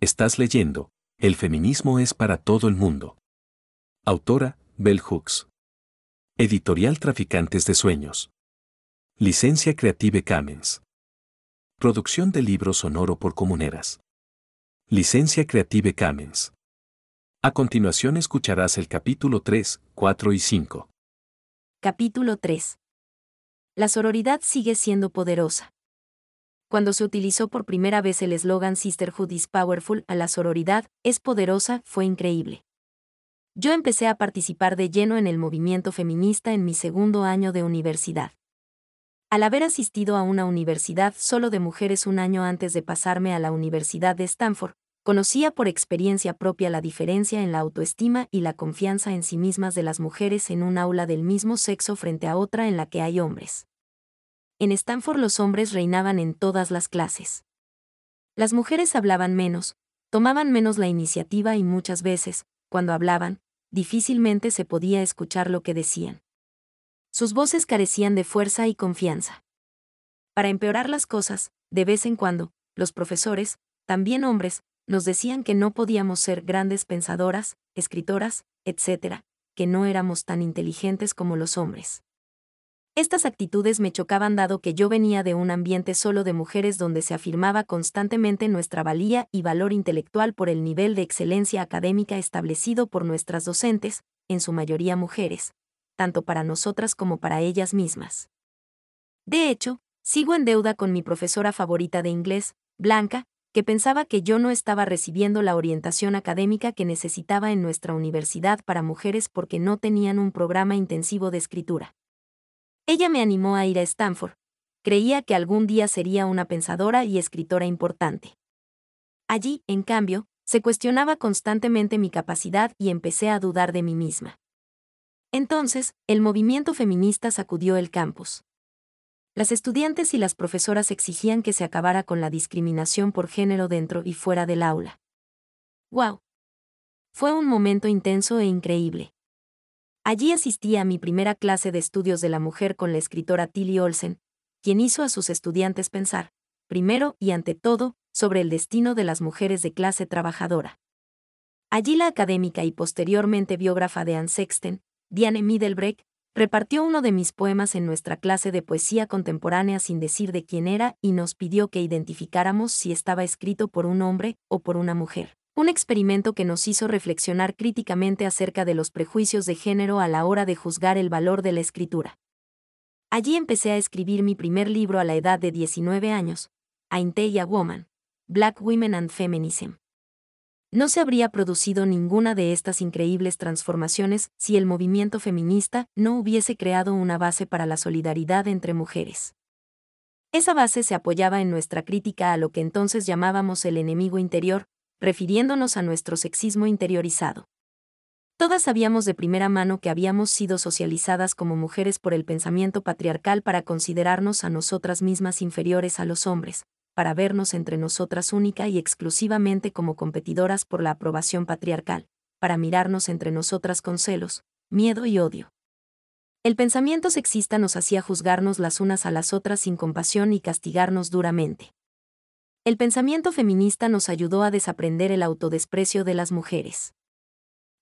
Estás leyendo, El feminismo es para todo el mundo. Autora, Bell Hooks. Editorial Traficantes de Sueños. Licencia Creative Commons. Producción de libro sonoro por comuneras. Licencia Creative Commons. A continuación escucharás el capítulo 3, 4 y 5. Capítulo 3. La sororidad sigue siendo poderosa. Cuando se utilizó por primera vez el eslogan Sisterhood is Powerful a la sororidad, es poderosa, fue increíble. Yo empecé a participar de lleno en el movimiento feminista en mi segundo año de universidad. Al haber asistido a una universidad solo de mujeres un año antes de pasarme a la Universidad de Stanford, conocía por experiencia propia la diferencia en la autoestima y la confianza en sí mismas de las mujeres en un aula del mismo sexo frente a otra en la que hay hombres. En Stanford los hombres reinaban en todas las clases. Las mujeres hablaban menos, tomaban menos la iniciativa y muchas veces, cuando hablaban, difícilmente se podía escuchar lo que decían. Sus voces carecían de fuerza y confianza. Para empeorar las cosas, de vez en cuando, los profesores, también hombres, nos decían que no podíamos ser grandes pensadoras, escritoras, etc., que no éramos tan inteligentes como los hombres. Estas actitudes me chocaban dado que yo venía de un ambiente solo de mujeres donde se afirmaba constantemente nuestra valía y valor intelectual por el nivel de excelencia académica establecido por nuestras docentes, en su mayoría mujeres, tanto para nosotras como para ellas mismas. De hecho, sigo en deuda con mi profesora favorita de inglés, Blanca, que pensaba que yo no estaba recibiendo la orientación académica que necesitaba en nuestra universidad para mujeres porque no tenían un programa intensivo de escritura. Ella me animó a ir a Stanford, creía que algún día sería una pensadora y escritora importante. Allí, en cambio, se cuestionaba constantemente mi capacidad y empecé a dudar de mí misma. Entonces, el movimiento feminista sacudió el campus. Las estudiantes y las profesoras exigían que se acabara con la discriminación por género dentro y fuera del aula. ¡Wow! Fue un momento intenso e increíble. Allí asistí a mi primera clase de estudios de la mujer con la escritora Tilly Olsen, quien hizo a sus estudiantes pensar, primero y ante todo, sobre el destino de las mujeres de clase trabajadora. Allí la académica y posteriormente biógrafa de Anne Sexton, Diane Middlebrecht, repartió uno de mis poemas en nuestra clase de poesía contemporánea sin decir de quién era y nos pidió que identificáramos si estaba escrito por un hombre o por una mujer. Un experimento que nos hizo reflexionar críticamente acerca de los prejuicios de género a la hora de juzgar el valor de la escritura. Allí empecé a escribir mi primer libro a la edad de 19 años, a Woman, Black Women and Feminism no se habría producido ninguna de estas increíbles transformaciones si el movimiento feminista no hubiese creado una base para la solidaridad entre mujeres. Esa base se apoyaba en nuestra crítica a lo que entonces llamábamos el enemigo interior, refiriéndonos a nuestro sexismo interiorizado. Todas sabíamos de primera mano que habíamos sido socializadas como mujeres por el pensamiento patriarcal para considerarnos a nosotras mismas inferiores a los hombres, para vernos entre nosotras única y exclusivamente como competidoras por la aprobación patriarcal, para mirarnos entre nosotras con celos, miedo y odio. El pensamiento sexista nos hacía juzgarnos las unas a las otras sin compasión y castigarnos duramente. El pensamiento feminista nos ayudó a desaprender el autodesprecio de las mujeres.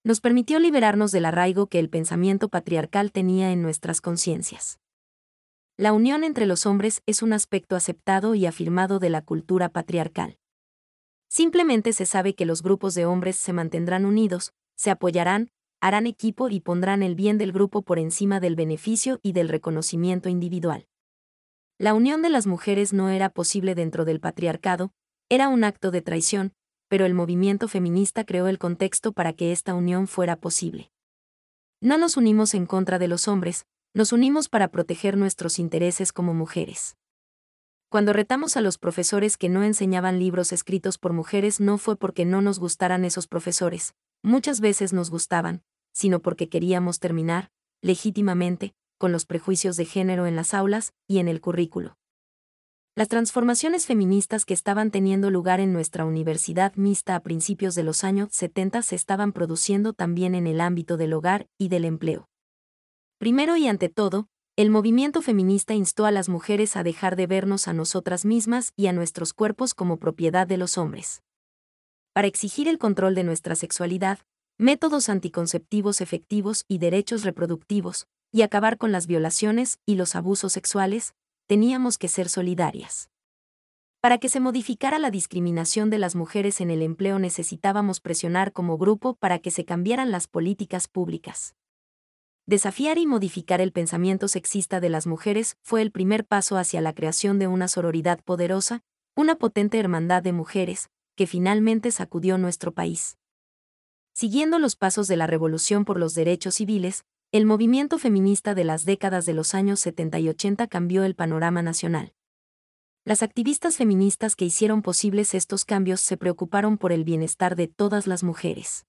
Nos permitió liberarnos del arraigo que el pensamiento patriarcal tenía en nuestras conciencias. La unión entre los hombres es un aspecto aceptado y afirmado de la cultura patriarcal. Simplemente se sabe que los grupos de hombres se mantendrán unidos, se apoyarán, harán equipo y pondrán el bien del grupo por encima del beneficio y del reconocimiento individual. La unión de las mujeres no era posible dentro del patriarcado, era un acto de traición, pero el movimiento feminista creó el contexto para que esta unión fuera posible. No nos unimos en contra de los hombres, nos unimos para proteger nuestros intereses como mujeres. Cuando retamos a los profesores que no enseñaban libros escritos por mujeres no fue porque no nos gustaran esos profesores, muchas veces nos gustaban, sino porque queríamos terminar, legítimamente, con los prejuicios de género en las aulas y en el currículo. Las transformaciones feministas que estaban teniendo lugar en nuestra universidad mixta a principios de los años 70 se estaban produciendo también en el ámbito del hogar y del empleo. Primero y ante todo, el movimiento feminista instó a las mujeres a dejar de vernos a nosotras mismas y a nuestros cuerpos como propiedad de los hombres. para exigir el control de nuestra sexualidad, métodos anticonceptivos efectivos y derechos reproductivos, y acabar con las violaciones y los abusos sexuales, teníamos que ser solidarias. Para que se modificara la discriminación de las mujeres en el empleo necesitábamos presionar como grupo para que se cambiaran las políticas públicas. Desafiar y modificar el pensamiento sexista de las mujeres fue el primer paso hacia la creación de una sororidad poderosa, una potente hermandad de mujeres, que finalmente sacudió nuestro país. Siguiendo los pasos de la revolución por los derechos civiles, el movimiento feminista de las décadas de los años 70 y 80 cambió el panorama nacional. Las activistas feministas que hicieron posibles estos cambios se preocuparon por el bienestar de todas las mujeres.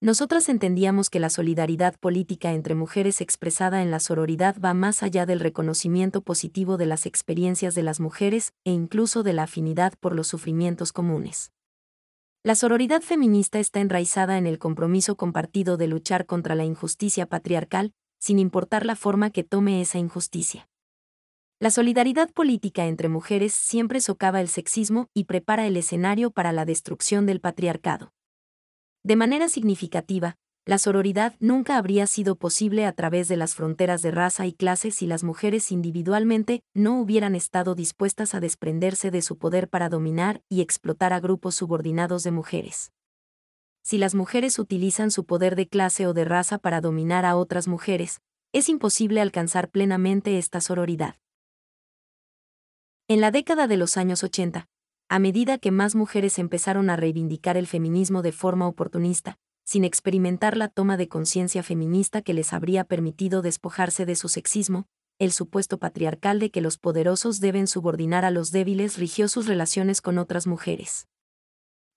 Nosotras entendíamos que la solidaridad política entre mujeres expresada en la sororidad va más allá del reconocimiento positivo de las experiencias de las mujeres e incluso de la afinidad por los sufrimientos comunes. La sororidad feminista está enraizada en el compromiso compartido de luchar contra la injusticia patriarcal, sin importar la forma que tome esa injusticia. La solidaridad política entre mujeres siempre socava el sexismo y prepara el escenario para la destrucción del patriarcado. De manera significativa, la sororidad nunca habría sido posible a través de las fronteras de raza y clase si las mujeres individualmente no hubieran estado dispuestas a desprenderse de su poder para dominar y explotar a grupos subordinados de mujeres. Si las mujeres utilizan su poder de clase o de raza para dominar a otras mujeres, es imposible alcanzar plenamente esta sororidad. En la década de los años 80, a medida que más mujeres empezaron a reivindicar el feminismo de forma oportunista, sin experimentar la toma de conciencia feminista que les habría permitido despojarse de su sexismo, el supuesto patriarcal de que los poderosos deben subordinar a los débiles rigió sus relaciones con otras mujeres.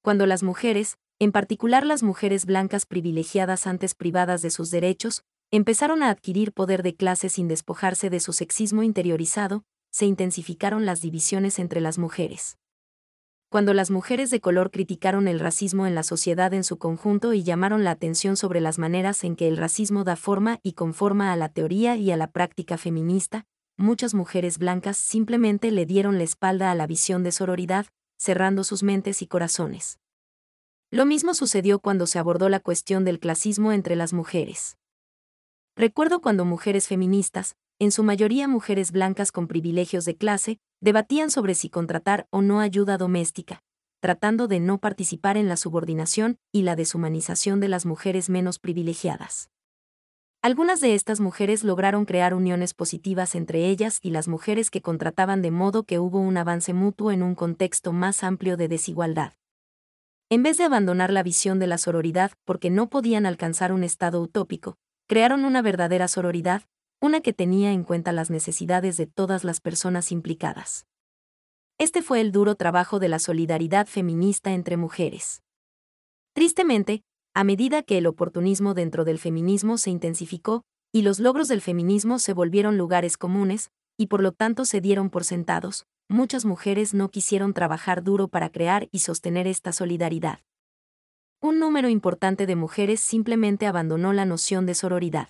Cuando las mujeres, en particular las mujeres blancas privilegiadas antes privadas de sus derechos, empezaron a adquirir poder de clase sin despojarse de su sexismo interiorizado, se intensificaron las divisiones entre las mujeres. Cuando las mujeres de color criticaron el racismo en la sociedad en su conjunto y llamaron la atención sobre las maneras en que el racismo da forma y conforma a la teoría y a la práctica feminista, muchas mujeres blancas simplemente le dieron la espalda a la visión de sororidad, cerrando sus mentes y corazones. Lo mismo sucedió cuando se abordó la cuestión del clasismo entre las mujeres. Recuerdo cuando mujeres feministas, en su mayoría mujeres blancas con privilegios de clase, debatían sobre si contratar o no ayuda doméstica, tratando de no participar en la subordinación y la deshumanización de las mujeres menos privilegiadas. Algunas de estas mujeres lograron crear uniones positivas entre ellas y las mujeres que contrataban de modo que hubo un avance mutuo en un contexto más amplio de desigualdad. En vez de abandonar la visión de la sororidad porque no podían alcanzar un estado utópico, crearon una verdadera sororidad, una que tenía en cuenta las necesidades de todas las personas implicadas. Este fue el duro trabajo de la solidaridad feminista entre mujeres. Tristemente, a medida que el oportunismo dentro del feminismo se intensificó, y los logros del feminismo se volvieron lugares comunes, y por lo tanto se dieron por sentados, muchas mujeres no quisieron trabajar duro para crear y sostener esta solidaridad. Un número importante de mujeres simplemente abandonó la noción de sororidad.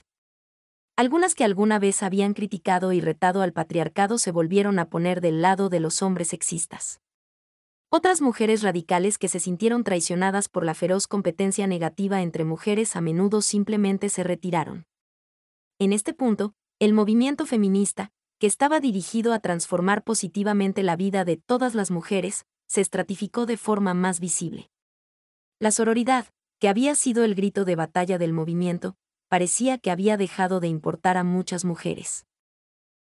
Algunas que alguna vez habían criticado y retado al patriarcado se volvieron a poner del lado de los hombres sexistas. Otras mujeres radicales que se sintieron traicionadas por la feroz competencia negativa entre mujeres a menudo simplemente se retiraron. En este punto, el movimiento feminista, que estaba dirigido a transformar positivamente la vida de todas las mujeres, se estratificó de forma más visible. La sororidad, que había sido el grito de batalla del movimiento, parecía que había dejado de importar a muchas mujeres.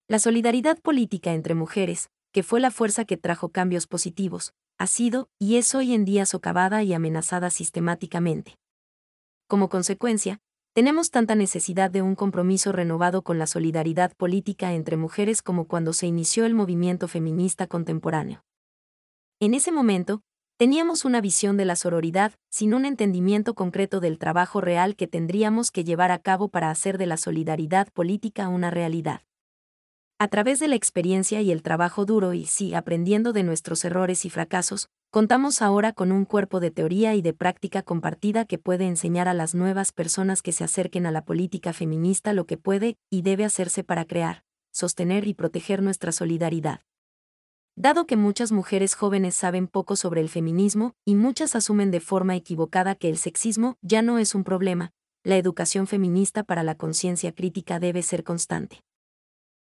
La solidaridad política entre mujeres, que fue la fuerza que trajo cambios positivos, ha sido y es hoy en día socavada y amenazada sistemáticamente. Como consecuencia, tenemos tanta necesidad de un compromiso renovado con la solidaridad política entre mujeres como cuando se inició el movimiento feminista contemporáneo. En ese momento, Teníamos una visión de la sororidad, sin un entendimiento concreto del trabajo real que tendríamos que llevar a cabo para hacer de la solidaridad política una realidad. A través de la experiencia y el trabajo duro y sí aprendiendo de nuestros errores y fracasos, contamos ahora con un cuerpo de teoría y de práctica compartida que puede enseñar a las nuevas personas que se acerquen a la política feminista lo que puede y debe hacerse para crear, sostener y proteger nuestra solidaridad. Dado que muchas mujeres jóvenes saben poco sobre el feminismo y muchas asumen de forma equivocada que el sexismo ya no es un problema, la educación feminista para la conciencia crítica debe ser constante.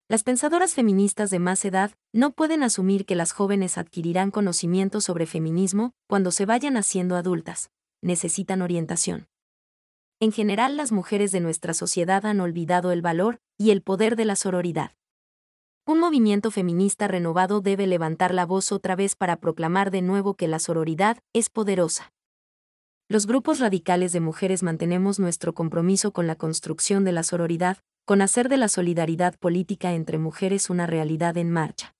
Las pensadoras feministas de más edad no pueden asumir que las jóvenes adquirirán conocimiento sobre feminismo cuando se vayan haciendo adultas, necesitan orientación. En general las mujeres de nuestra sociedad han olvidado el valor y el poder de la sororidad. Un movimiento feminista renovado debe levantar la voz otra vez para proclamar de nuevo que la sororidad es poderosa. Los grupos radicales de mujeres mantenemos nuestro compromiso con la construcción de la sororidad, con hacer de la solidaridad política entre mujeres una realidad en marcha.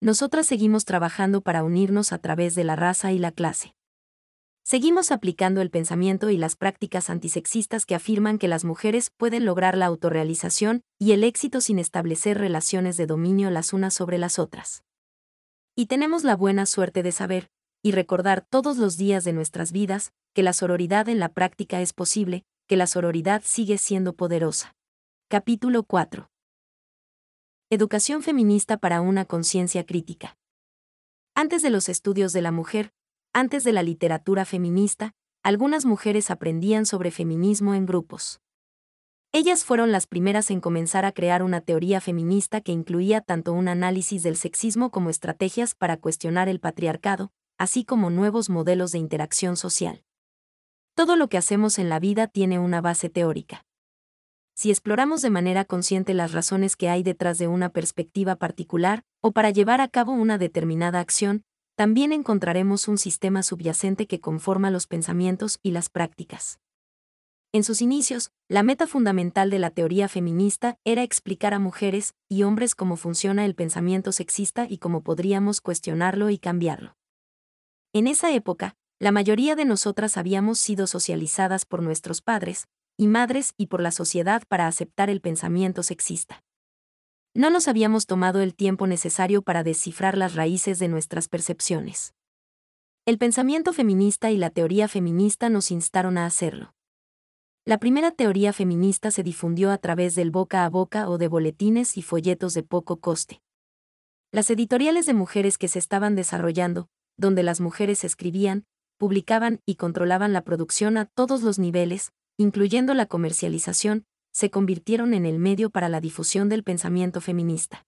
Nosotras seguimos trabajando para unirnos a través de la raza y la clase. Seguimos aplicando el pensamiento y las prácticas antisexistas que afirman que las mujeres pueden lograr la autorrealización y el éxito sin establecer relaciones de dominio las unas sobre las otras. Y tenemos la buena suerte de saber, y recordar todos los días de nuestras vidas, que la sororidad en la práctica es posible, que la sororidad sigue siendo poderosa. Capítulo 4. Educación feminista para una conciencia crítica. Antes de los estudios de la mujer, antes de la literatura feminista, algunas mujeres aprendían sobre feminismo en grupos. Ellas fueron las primeras en comenzar a crear una teoría feminista que incluía tanto un análisis del sexismo como estrategias para cuestionar el patriarcado, así como nuevos modelos de interacción social. Todo lo que hacemos en la vida tiene una base teórica si exploramos de manera consciente las razones que hay detrás de una perspectiva particular, o para llevar a cabo una determinada acción, también encontraremos un sistema subyacente que conforma los pensamientos y las prácticas. En sus inicios, la meta fundamental de la teoría feminista era explicar a mujeres y hombres cómo funciona el pensamiento sexista y cómo podríamos cuestionarlo y cambiarlo. En esa época, la mayoría de nosotras habíamos sido socializadas por nuestros padres, y madres y por la sociedad para aceptar el pensamiento sexista. No nos habíamos tomado el tiempo necesario para descifrar las raíces de nuestras percepciones. El pensamiento feminista y la teoría feminista nos instaron a hacerlo. La primera teoría feminista se difundió a través del boca a boca o de boletines y folletos de poco coste. Las editoriales de mujeres que se estaban desarrollando, donde las mujeres escribían, publicaban y controlaban la producción a todos los niveles, incluyendo la comercialización, se convirtieron en el medio para la difusión del pensamiento feminista.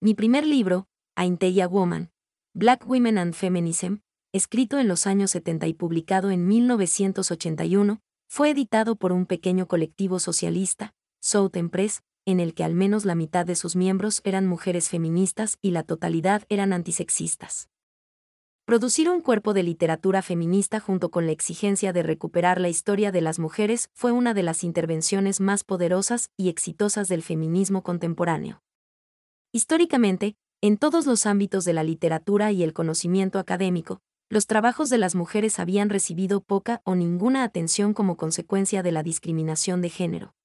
Mi primer libro, Ainteia Woman, Black Women and Feminism, escrito en los años 70 y publicado en 1981, fue editado por un pequeño colectivo socialista, Southern Press, en el que al menos la mitad de sus miembros eran mujeres feministas y la totalidad eran antisexistas. Producir un cuerpo de literatura feminista junto con la exigencia de recuperar la historia de las mujeres fue una de las intervenciones más poderosas y exitosas del feminismo contemporáneo. Históricamente, en todos los ámbitos de la literatura y el conocimiento académico, los trabajos de las mujeres habían recibido poca o ninguna atención como consecuencia de la discriminación de género.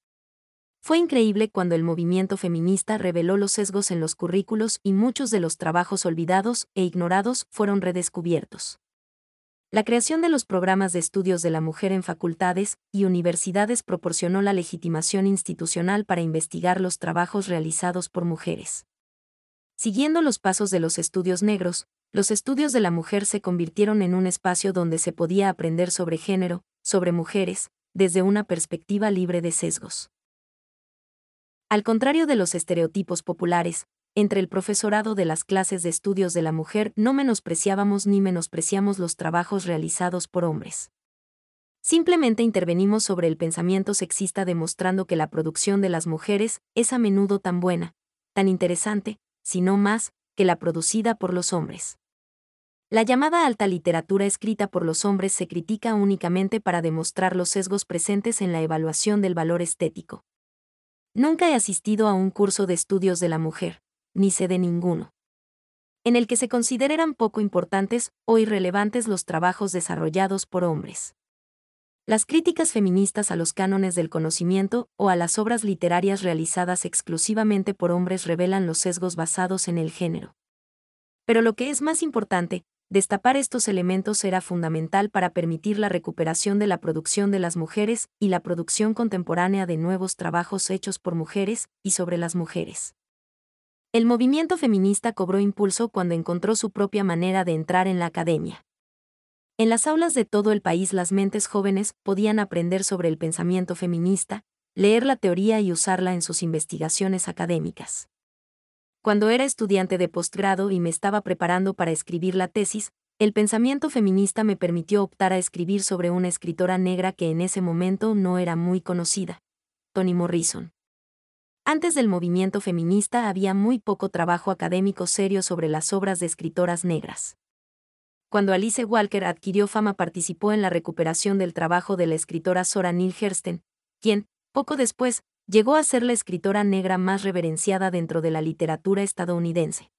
Fue increíble cuando el movimiento feminista reveló los sesgos en los currículos y muchos de los trabajos olvidados e ignorados fueron redescubiertos. La creación de los programas de estudios de la mujer en facultades y universidades proporcionó la legitimación institucional para investigar los trabajos realizados por mujeres. Siguiendo los pasos de los estudios negros, los estudios de la mujer se convirtieron en un espacio donde se podía aprender sobre género, sobre mujeres, desde una perspectiva libre de sesgos. Al contrario de los estereotipos populares, entre el profesorado de las clases de estudios de la mujer no menospreciábamos ni menospreciamos los trabajos realizados por hombres. Simplemente intervenimos sobre el pensamiento sexista demostrando que la producción de las mujeres es a menudo tan buena, tan interesante, si no más, que la producida por los hombres. La llamada alta literatura escrita por los hombres se critica únicamente para demostrar los sesgos presentes en la evaluación del valor estético. Nunca he asistido a un curso de estudios de la mujer, ni sé de ninguno. En el que se consideran poco importantes o irrelevantes los trabajos desarrollados por hombres. Las críticas feministas a los cánones del conocimiento o a las obras literarias realizadas exclusivamente por hombres revelan los sesgos basados en el género. Pero lo que es más importante, Destapar estos elementos era fundamental para permitir la recuperación de la producción de las mujeres y la producción contemporánea de nuevos trabajos hechos por mujeres y sobre las mujeres. El movimiento feminista cobró impulso cuando encontró su propia manera de entrar en la academia. En las aulas de todo el país las mentes jóvenes podían aprender sobre el pensamiento feminista, leer la teoría y usarla en sus investigaciones académicas. Cuando era estudiante de postgrado y me estaba preparando para escribir la tesis, el pensamiento feminista me permitió optar a escribir sobre una escritora negra que en ese momento no era muy conocida, Toni Morrison. Antes del movimiento feminista había muy poco trabajo académico serio sobre las obras de escritoras negras. Cuando Alice Walker adquirió fama participó en la recuperación del trabajo de la escritora Sora Neale Hurston, quien, poco después, llegó a ser la escritora negra más reverenciada dentro de la literatura estadounidense.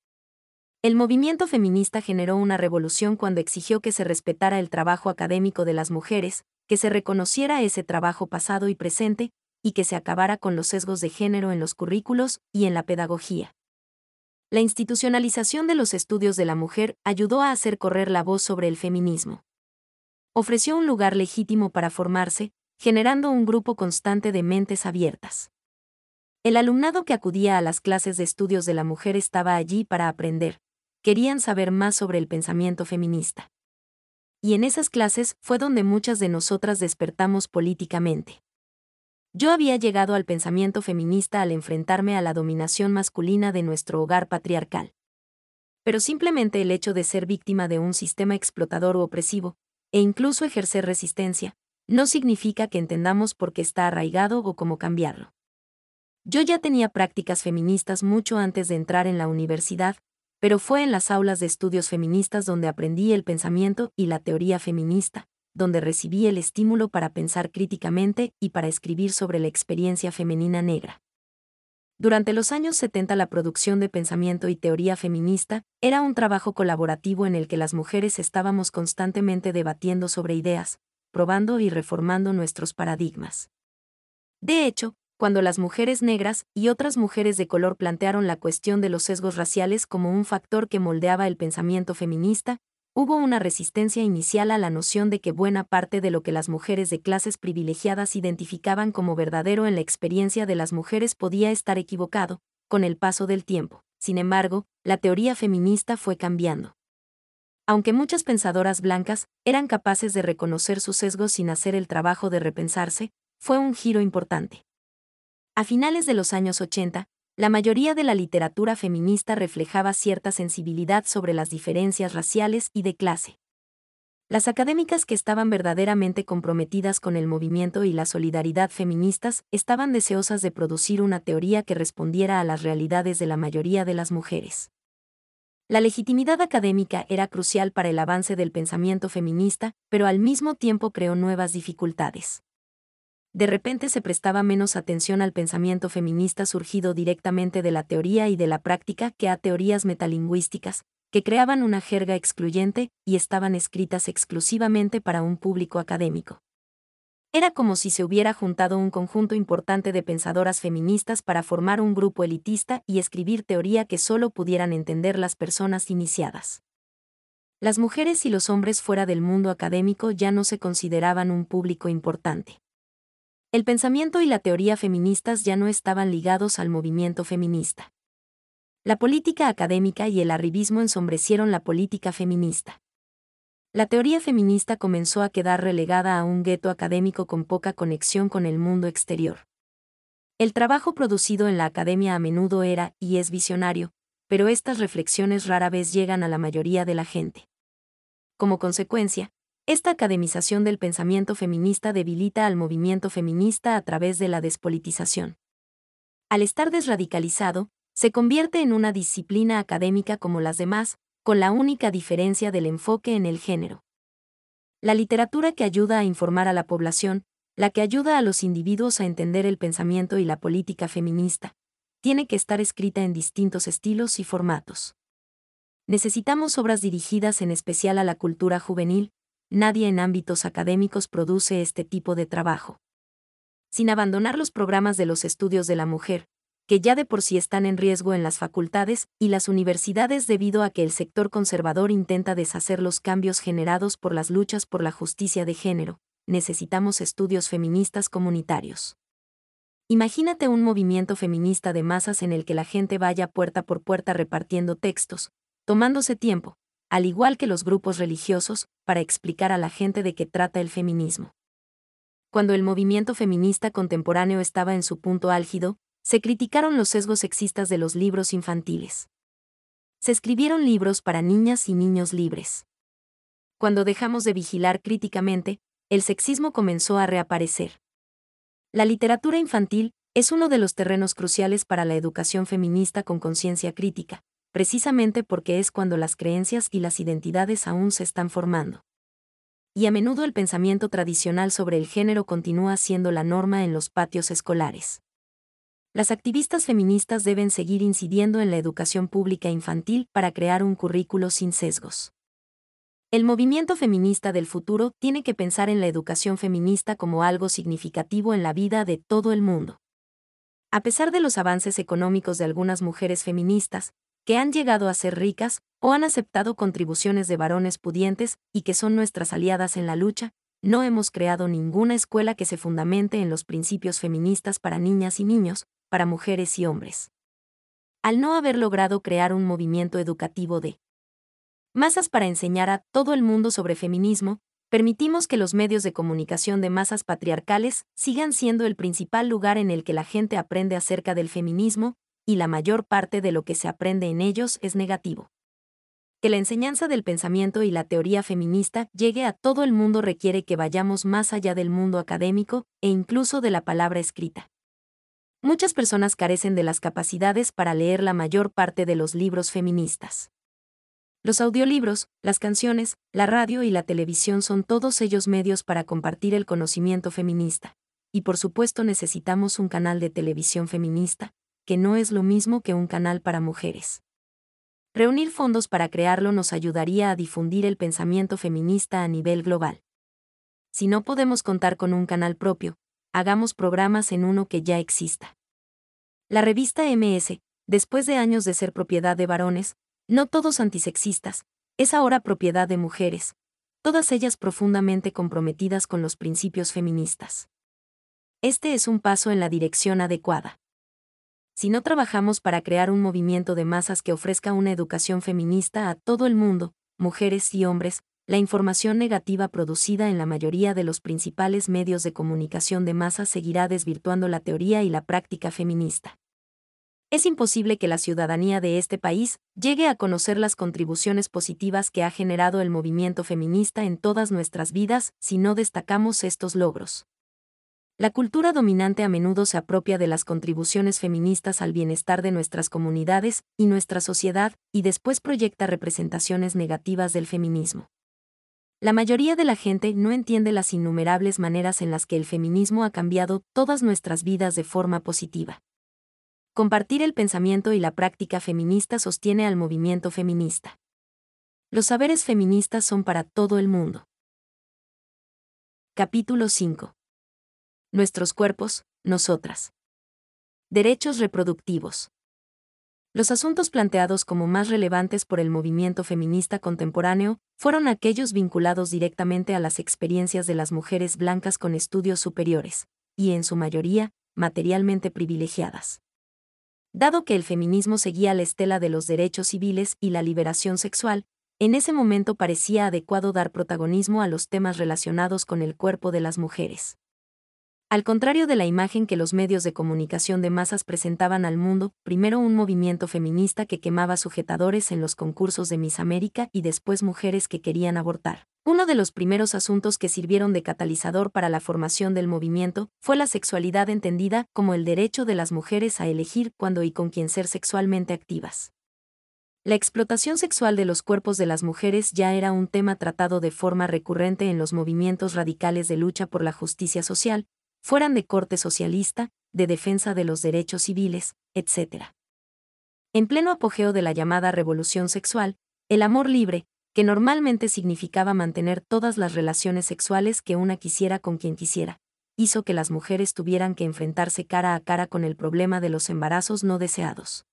El movimiento feminista generó una revolución cuando exigió que se respetara el trabajo académico de las mujeres, que se reconociera ese trabajo pasado y presente, y que se acabara con los sesgos de género en los currículos y en la pedagogía. La institucionalización de los estudios de la mujer ayudó a hacer correr la voz sobre el feminismo. Ofreció un lugar legítimo para formarse, generando un grupo constante de mentes abiertas. El alumnado que acudía a las clases de estudios de la mujer estaba allí para aprender, querían saber más sobre el pensamiento feminista. Y en esas clases fue donde muchas de nosotras despertamos políticamente. Yo había llegado al pensamiento feminista al enfrentarme a la dominación masculina de nuestro hogar patriarcal. Pero simplemente el hecho de ser víctima de un sistema explotador u opresivo, e incluso ejercer resistencia, no significa que entendamos por qué está arraigado o cómo cambiarlo. Yo ya tenía prácticas feministas mucho antes de entrar en la universidad, pero fue en las aulas de estudios feministas donde aprendí el pensamiento y la teoría feminista, donde recibí el estímulo para pensar críticamente y para escribir sobre la experiencia femenina negra. Durante los años 70 la producción de pensamiento y teoría feminista era un trabajo colaborativo en el que las mujeres estábamos constantemente debatiendo sobre ideas, probando y reformando nuestros paradigmas. De hecho, cuando las mujeres negras y otras mujeres de color plantearon la cuestión de los sesgos raciales como un factor que moldeaba el pensamiento feminista, hubo una resistencia inicial a la noción de que buena parte de lo que las mujeres de clases privilegiadas identificaban como verdadero en la experiencia de las mujeres podía estar equivocado, con el paso del tiempo. Sin embargo, la teoría feminista fue cambiando. Aunque muchas pensadoras blancas eran capaces de reconocer sus sesgos sin hacer el trabajo de repensarse, fue un giro importante. A finales de los años 80, la mayoría de la literatura feminista reflejaba cierta sensibilidad sobre las diferencias raciales y de clase. Las académicas que estaban verdaderamente comprometidas con el movimiento y la solidaridad feministas estaban deseosas de producir una teoría que respondiera a las realidades de la mayoría de las mujeres. La legitimidad académica era crucial para el avance del pensamiento feminista, pero al mismo tiempo creó nuevas dificultades de repente se prestaba menos atención al pensamiento feminista surgido directamente de la teoría y de la práctica que a teorías metalingüísticas, que creaban una jerga excluyente y estaban escritas exclusivamente para un público académico. Era como si se hubiera juntado un conjunto importante de pensadoras feministas para formar un grupo elitista y escribir teoría que solo pudieran entender las personas iniciadas. Las mujeres y los hombres fuera del mundo académico ya no se consideraban un público importante. El pensamiento y la teoría feministas ya no estaban ligados al movimiento feminista. La política académica y el arribismo ensombrecieron la política feminista. La teoría feminista comenzó a quedar relegada a un gueto académico con poca conexión con el mundo exterior. El trabajo producido en la academia a menudo era y es visionario, pero estas reflexiones rara vez llegan a la mayoría de la gente. Como consecuencia, esta academización del pensamiento feminista debilita al movimiento feminista a través de la despolitización. Al estar desradicalizado, se convierte en una disciplina académica como las demás, con la única diferencia del enfoque en el género. La literatura que ayuda a informar a la población, la que ayuda a los individuos a entender el pensamiento y la política feminista, tiene que estar escrita en distintos estilos y formatos. Necesitamos obras dirigidas en especial a la cultura juvenil, nadie en ámbitos académicos produce este tipo de trabajo. Sin abandonar los programas de los estudios de la mujer, que ya de por sí están en riesgo en las facultades y las universidades debido a que el sector conservador intenta deshacer los cambios generados por las luchas por la justicia de género, necesitamos estudios feministas comunitarios. Imagínate un movimiento feminista de masas en el que la gente vaya puerta por puerta repartiendo textos, tomándose tiempo, al igual que los grupos religiosos, para explicar a la gente de qué trata el feminismo. Cuando el movimiento feminista contemporáneo estaba en su punto álgido, se criticaron los sesgos sexistas de los libros infantiles. Se escribieron libros para niñas y niños libres. Cuando dejamos de vigilar críticamente, el sexismo comenzó a reaparecer. La literatura infantil es uno de los terrenos cruciales para la educación feminista con conciencia crítica, precisamente porque es cuando las creencias y las identidades aún se están formando. Y a menudo el pensamiento tradicional sobre el género continúa siendo la norma en los patios escolares. Las activistas feministas deben seguir incidiendo en la educación pública infantil para crear un currículo sin sesgos. El movimiento feminista del futuro tiene que pensar en la educación feminista como algo significativo en la vida de todo el mundo. A pesar de los avances económicos de algunas mujeres feministas, que han llegado a ser ricas o han aceptado contribuciones de varones pudientes y que son nuestras aliadas en la lucha, no hemos creado ninguna escuela que se fundamente en los principios feministas para niñas y niños, para mujeres y hombres. Al no haber logrado crear un movimiento educativo de masas para enseñar a todo el mundo sobre feminismo, permitimos que los medios de comunicación de masas patriarcales sigan siendo el principal lugar en el que la gente aprende acerca del feminismo, y la mayor parte de lo que se aprende en ellos es negativo. Que la enseñanza del pensamiento y la teoría feminista llegue a todo el mundo requiere que vayamos más allá del mundo académico e incluso de la palabra escrita. Muchas personas carecen de las capacidades para leer la mayor parte de los libros feministas. Los audiolibros, las canciones, la radio y la televisión son todos ellos medios para compartir el conocimiento feminista. Y por supuesto necesitamos un canal de televisión feminista, que no es lo mismo que un canal para mujeres. Reunir fondos para crearlo nos ayudaría a difundir el pensamiento feminista a nivel global. Si no podemos contar con un canal propio, hagamos programas en uno que ya exista. La revista MS, después de años de ser propiedad de varones, no todos antisexistas, es ahora propiedad de mujeres, todas ellas profundamente comprometidas con los principios feministas. Este es un paso en la dirección adecuada. Si no trabajamos para crear un movimiento de masas que ofrezca una educación feminista a todo el mundo, mujeres y hombres, la información negativa producida en la mayoría de los principales medios de comunicación de masas seguirá desvirtuando la teoría y la práctica feminista es imposible que la ciudadanía de este país llegue a conocer las contribuciones positivas que ha generado el movimiento feminista en todas nuestras vidas si no destacamos estos logros. La cultura dominante a menudo se apropia de las contribuciones feministas al bienestar de nuestras comunidades y nuestra sociedad y después proyecta representaciones negativas del feminismo. La mayoría de la gente no entiende las innumerables maneras en las que el feminismo ha cambiado todas nuestras vidas de forma positiva. Compartir el pensamiento y la práctica feminista sostiene al movimiento feminista. Los saberes feministas son para todo el mundo. Capítulo 5. Nuestros cuerpos, nosotras. Derechos reproductivos. Los asuntos planteados como más relevantes por el movimiento feminista contemporáneo fueron aquellos vinculados directamente a las experiencias de las mujeres blancas con estudios superiores, y en su mayoría, materialmente privilegiadas. Dado que el feminismo seguía la estela de los derechos civiles y la liberación sexual, en ese momento parecía adecuado dar protagonismo a los temas relacionados con el cuerpo de las mujeres. Al contrario de la imagen que los medios de comunicación de masas presentaban al mundo, primero un movimiento feminista que quemaba sujetadores en los concursos de Miss América y después mujeres que querían abortar. Uno de los primeros asuntos que sirvieron de catalizador para la formación del movimiento fue la sexualidad entendida como el derecho de las mujeres a elegir cuándo y con quién ser sexualmente activas. La explotación sexual de los cuerpos de las mujeres ya era un tema tratado de forma recurrente en los movimientos radicales de lucha por la justicia social, fueran de corte socialista, de defensa de los derechos civiles, etc. En pleno apogeo de la llamada revolución sexual, el amor libre, que normalmente significaba mantener todas las relaciones sexuales que una quisiera con quien quisiera, hizo que las mujeres tuvieran que enfrentarse cara a cara con el problema de los embarazos no deseados.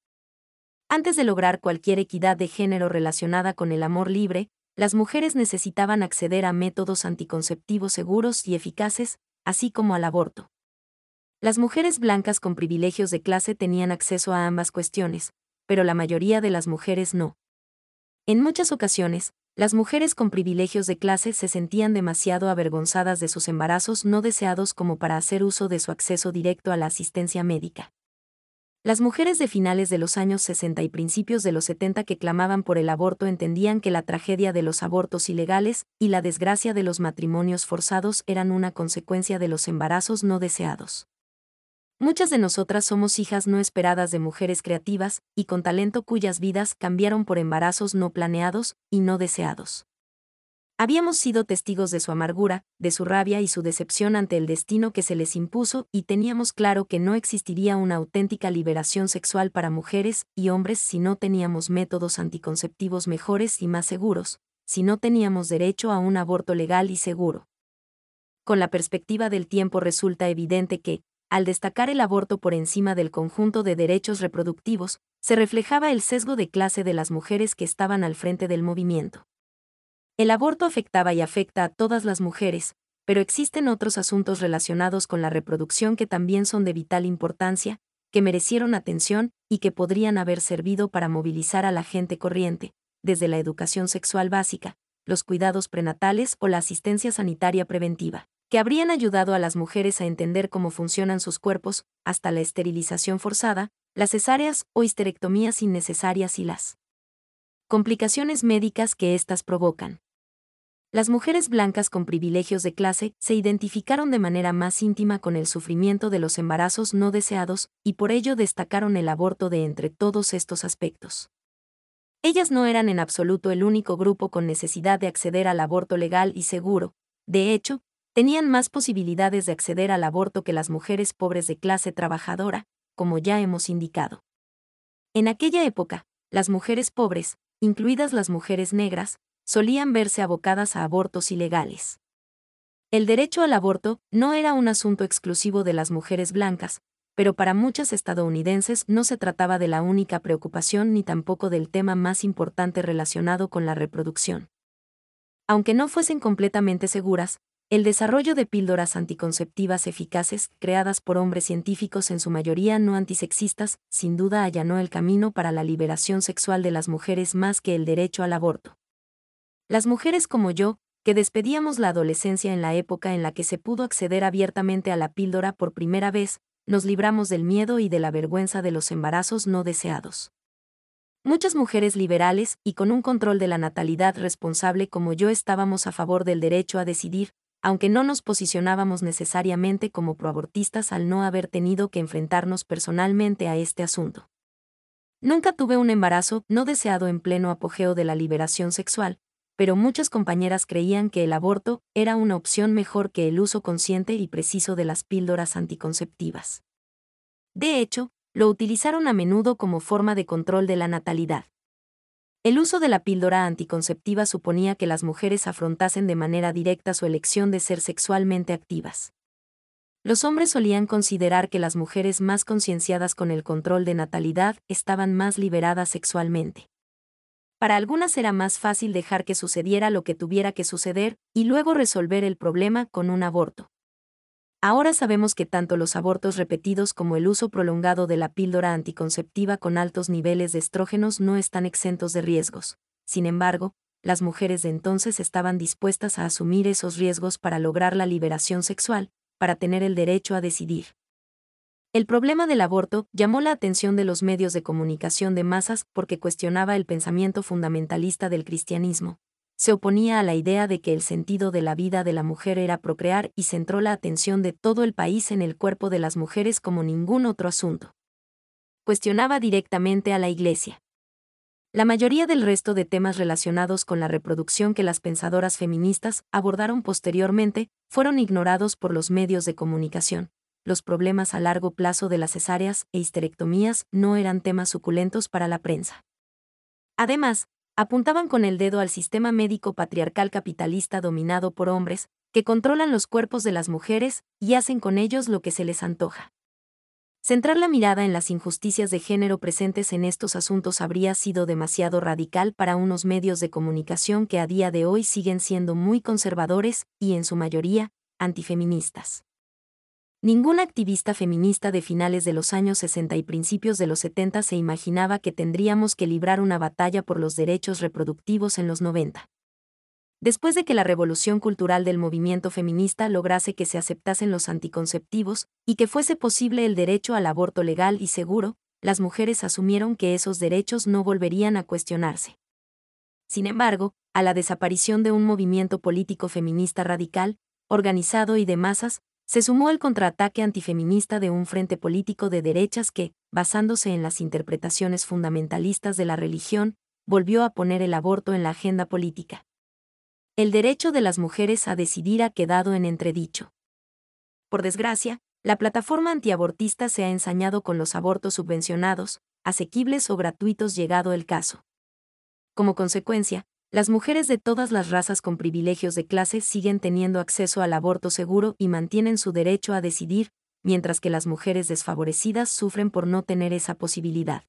Antes de lograr cualquier equidad de género relacionada con el amor libre, las mujeres necesitaban acceder a métodos anticonceptivos seguros y eficaces, así como al aborto. Las mujeres blancas con privilegios de clase tenían acceso a ambas cuestiones, pero la mayoría de las mujeres no. En muchas ocasiones, las mujeres con privilegios de clase se sentían demasiado avergonzadas de sus embarazos no deseados como para hacer uso de su acceso directo a la asistencia médica. Las mujeres de finales de los años 60 y principios de los 70 que clamaban por el aborto entendían que la tragedia de los abortos ilegales y la desgracia de los matrimonios forzados eran una consecuencia de los embarazos no deseados. Muchas de nosotras somos hijas no esperadas de mujeres creativas y con talento cuyas vidas cambiaron por embarazos no planeados y no deseados. Habíamos sido testigos de su amargura, de su rabia y su decepción ante el destino que se les impuso y teníamos claro que no existiría una auténtica liberación sexual para mujeres y hombres si no teníamos métodos anticonceptivos mejores y más seguros, si no teníamos derecho a un aborto legal y seguro. Con la perspectiva del tiempo resulta evidente que, al destacar el aborto por encima del conjunto de derechos reproductivos, se reflejaba el sesgo de clase de las mujeres que estaban al frente del movimiento. El aborto afectaba y afecta a todas las mujeres, pero existen otros asuntos relacionados con la reproducción que también son de vital importancia, que merecieron atención y que podrían haber servido para movilizar a la gente corriente, desde la educación sexual básica, los cuidados prenatales o la asistencia sanitaria preventiva, que habrían ayudado a las mujeres a entender cómo funcionan sus cuerpos, hasta la esterilización forzada, las cesáreas o histerectomías innecesarias y las complicaciones médicas que éstas provocan. Las mujeres blancas con privilegios de clase se identificaron de manera más íntima con el sufrimiento de los embarazos no deseados y por ello destacaron el aborto de entre todos estos aspectos. Ellas no eran en absoluto el único grupo con necesidad de acceder al aborto legal y seguro, de hecho, tenían más posibilidades de acceder al aborto que las mujeres pobres de clase trabajadora, como ya hemos indicado. En aquella época, las mujeres pobres, incluidas las mujeres negras, solían verse abocadas a abortos ilegales. El derecho al aborto no era un asunto exclusivo de las mujeres blancas, pero para muchas estadounidenses no se trataba de la única preocupación ni tampoco del tema más importante relacionado con la reproducción. Aunque no fuesen completamente seguras, el desarrollo de píldoras anticonceptivas eficaces, creadas por hombres científicos en su mayoría no antisexistas, sin duda allanó el camino para la liberación sexual de las mujeres más que el derecho al aborto. Las mujeres como yo, que despedíamos la adolescencia en la época en la que se pudo acceder abiertamente a la píldora por primera vez, nos libramos del miedo y de la vergüenza de los embarazos no deseados. Muchas mujeres liberales y con un control de la natalidad responsable como yo estábamos a favor del derecho a decidir, aunque no nos posicionábamos necesariamente como proabortistas al no haber tenido que enfrentarnos personalmente a este asunto. Nunca tuve un embarazo no deseado en pleno apogeo de la liberación sexual, pero muchas compañeras creían que el aborto era una opción mejor que el uso consciente y preciso de las píldoras anticonceptivas. De hecho, lo utilizaron a menudo como forma de control de la natalidad. El uso de la píldora anticonceptiva suponía que las mujeres afrontasen de manera directa su elección de ser sexualmente activas. Los hombres solían considerar que las mujeres más concienciadas con el control de natalidad estaban más liberadas sexualmente. Para algunas era más fácil dejar que sucediera lo que tuviera que suceder y luego resolver el problema con un aborto. Ahora sabemos que tanto los abortos repetidos como el uso prolongado de la píldora anticonceptiva con altos niveles de estrógenos no están exentos de riesgos. Sin embargo, las mujeres de entonces estaban dispuestas a asumir esos riesgos para lograr la liberación sexual, para tener el derecho a decidir. El problema del aborto llamó la atención de los medios de comunicación de masas porque cuestionaba el pensamiento fundamentalista del cristianismo. Se oponía a la idea de que el sentido de la vida de la mujer era procrear y centró la atención de todo el país en el cuerpo de las mujeres como ningún otro asunto. Cuestionaba directamente a la Iglesia. La mayoría del resto de temas relacionados con la reproducción que las pensadoras feministas abordaron posteriormente fueron ignorados por los medios de comunicación los problemas a largo plazo de las cesáreas e histerectomías no eran temas suculentos para la prensa. Además, apuntaban con el dedo al sistema médico patriarcal capitalista dominado por hombres, que controlan los cuerpos de las mujeres y hacen con ellos lo que se les antoja. Centrar la mirada en las injusticias de género presentes en estos asuntos habría sido demasiado radical para unos medios de comunicación que a día de hoy siguen siendo muy conservadores y, en su mayoría, antifeministas. Ninguna activista feminista de finales de los años 60 y principios de los 70 se imaginaba que tendríamos que librar una batalla por los derechos reproductivos en los 90. Después de que la revolución cultural del movimiento feminista lograse que se aceptasen los anticonceptivos y que fuese posible el derecho al aborto legal y seguro, las mujeres asumieron que esos derechos no volverían a cuestionarse. Sin embargo, a la desaparición de un movimiento político feminista radical, organizado y de masas, se sumó el contraataque antifeminista de un frente político de derechas que, basándose en las interpretaciones fundamentalistas de la religión, volvió a poner el aborto en la agenda política. El derecho de las mujeres a decidir ha quedado en entredicho. Por desgracia, la plataforma antiabortista se ha ensañado con los abortos subvencionados, asequibles o gratuitos llegado el caso. Como consecuencia, las mujeres de todas las razas con privilegios de clase siguen teniendo acceso al aborto seguro y mantienen su derecho a decidir, mientras que las mujeres desfavorecidas sufren por no tener esa posibilidad.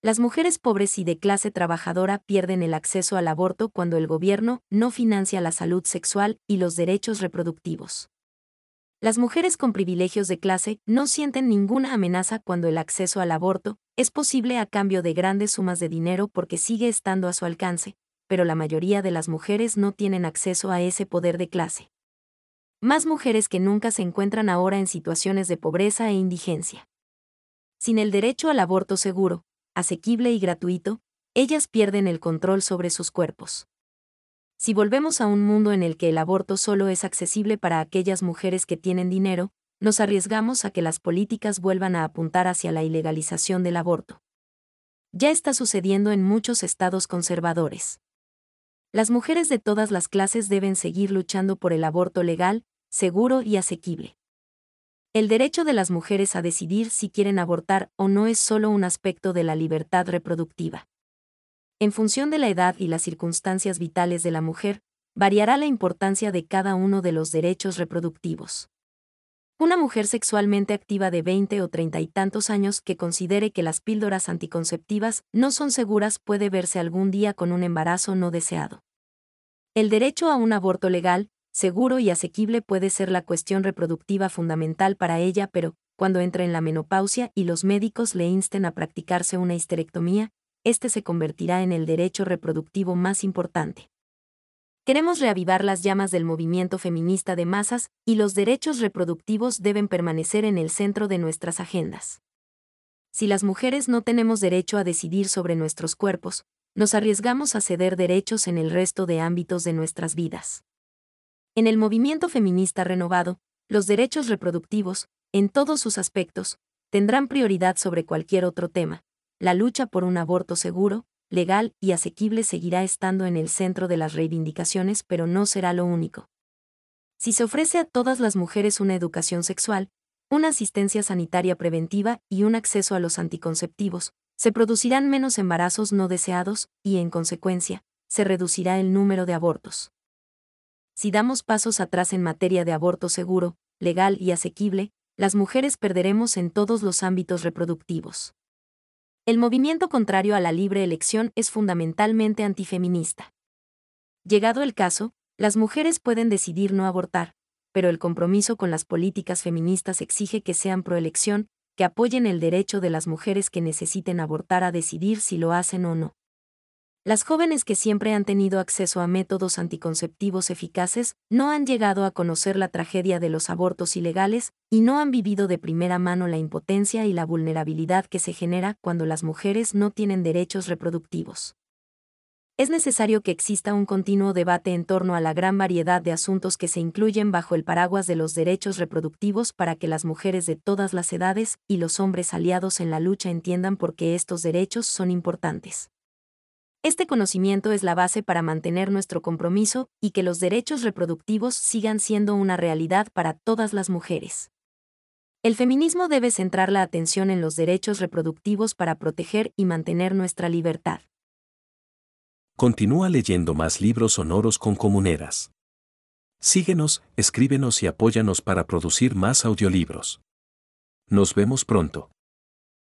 Las mujeres pobres y de clase trabajadora pierden el acceso al aborto cuando el gobierno no financia la salud sexual y los derechos reproductivos. Las mujeres con privilegios de clase no sienten ninguna amenaza cuando el acceso al aborto es posible a cambio de grandes sumas de dinero porque sigue estando a su alcance, pero la mayoría de las mujeres no tienen acceso a ese poder de clase. Más mujeres que nunca se encuentran ahora en situaciones de pobreza e indigencia. Sin el derecho al aborto seguro, asequible y gratuito, ellas pierden el control sobre sus cuerpos. Si volvemos a un mundo en el que el aborto solo es accesible para aquellas mujeres que tienen dinero, nos arriesgamos a que las políticas vuelvan a apuntar hacia la ilegalización del aborto. Ya está sucediendo en muchos estados conservadores. Las mujeres de todas las clases deben seguir luchando por el aborto legal, seguro y asequible. El derecho de las mujeres a decidir si quieren abortar o no es solo un aspecto de la libertad reproductiva. En función de la edad y las circunstancias vitales de la mujer, variará la importancia de cada uno de los derechos reproductivos. Una mujer sexualmente activa de 20 o 30 y tantos años que considere que las píldoras anticonceptivas no son seguras puede verse algún día con un embarazo no deseado. El derecho a un aborto legal, seguro y asequible puede ser la cuestión reproductiva fundamental para ella, pero, cuando entre en la menopausia y los médicos le insten a practicarse una histerectomía, este se convertirá en el derecho reproductivo más importante. Queremos reavivar las llamas del movimiento feminista de masas y los derechos reproductivos deben permanecer en el centro de nuestras agendas. Si las mujeres no tenemos derecho a decidir sobre nuestros cuerpos, nos arriesgamos a ceder derechos en el resto de ámbitos de nuestras vidas. En el movimiento feminista renovado, los derechos reproductivos, en todos sus aspectos, tendrán prioridad sobre cualquier otro tema. La lucha por un aborto seguro, legal y asequible seguirá estando en el centro de las reivindicaciones, pero no será lo único. Si se ofrece a todas las mujeres una educación sexual, una asistencia sanitaria preventiva y un acceso a los anticonceptivos, se producirán menos embarazos no deseados y, en consecuencia, se reducirá el número de abortos. Si damos pasos atrás en materia de aborto seguro, legal y asequible, las mujeres perderemos en todos los ámbitos reproductivos. El movimiento contrario a la libre elección es fundamentalmente antifeminista. Llegado el caso, las mujeres pueden decidir no abortar, pero el compromiso con las políticas feministas exige que sean proelección, que apoyen el derecho de las mujeres que necesiten abortar a decidir si lo hacen o no. Las jóvenes que siempre han tenido acceso a métodos anticonceptivos eficaces no han llegado a conocer la tragedia de los abortos ilegales y no han vivido de primera mano la impotencia y la vulnerabilidad que se genera cuando las mujeres no tienen derechos reproductivos. Es necesario que exista un continuo debate en torno a la gran variedad de asuntos que se incluyen bajo el paraguas de los derechos reproductivos para que las mujeres de todas las edades y los hombres aliados en la lucha entiendan por qué estos derechos son importantes. Este conocimiento es la base para mantener nuestro compromiso y que los derechos reproductivos sigan siendo una realidad para todas las mujeres. El feminismo debe centrar la atención en los derechos reproductivos para proteger y mantener nuestra libertad. Continúa leyendo más libros sonoros con comuneras. Síguenos, escríbenos y apóyanos para producir más audiolibros. Nos vemos pronto.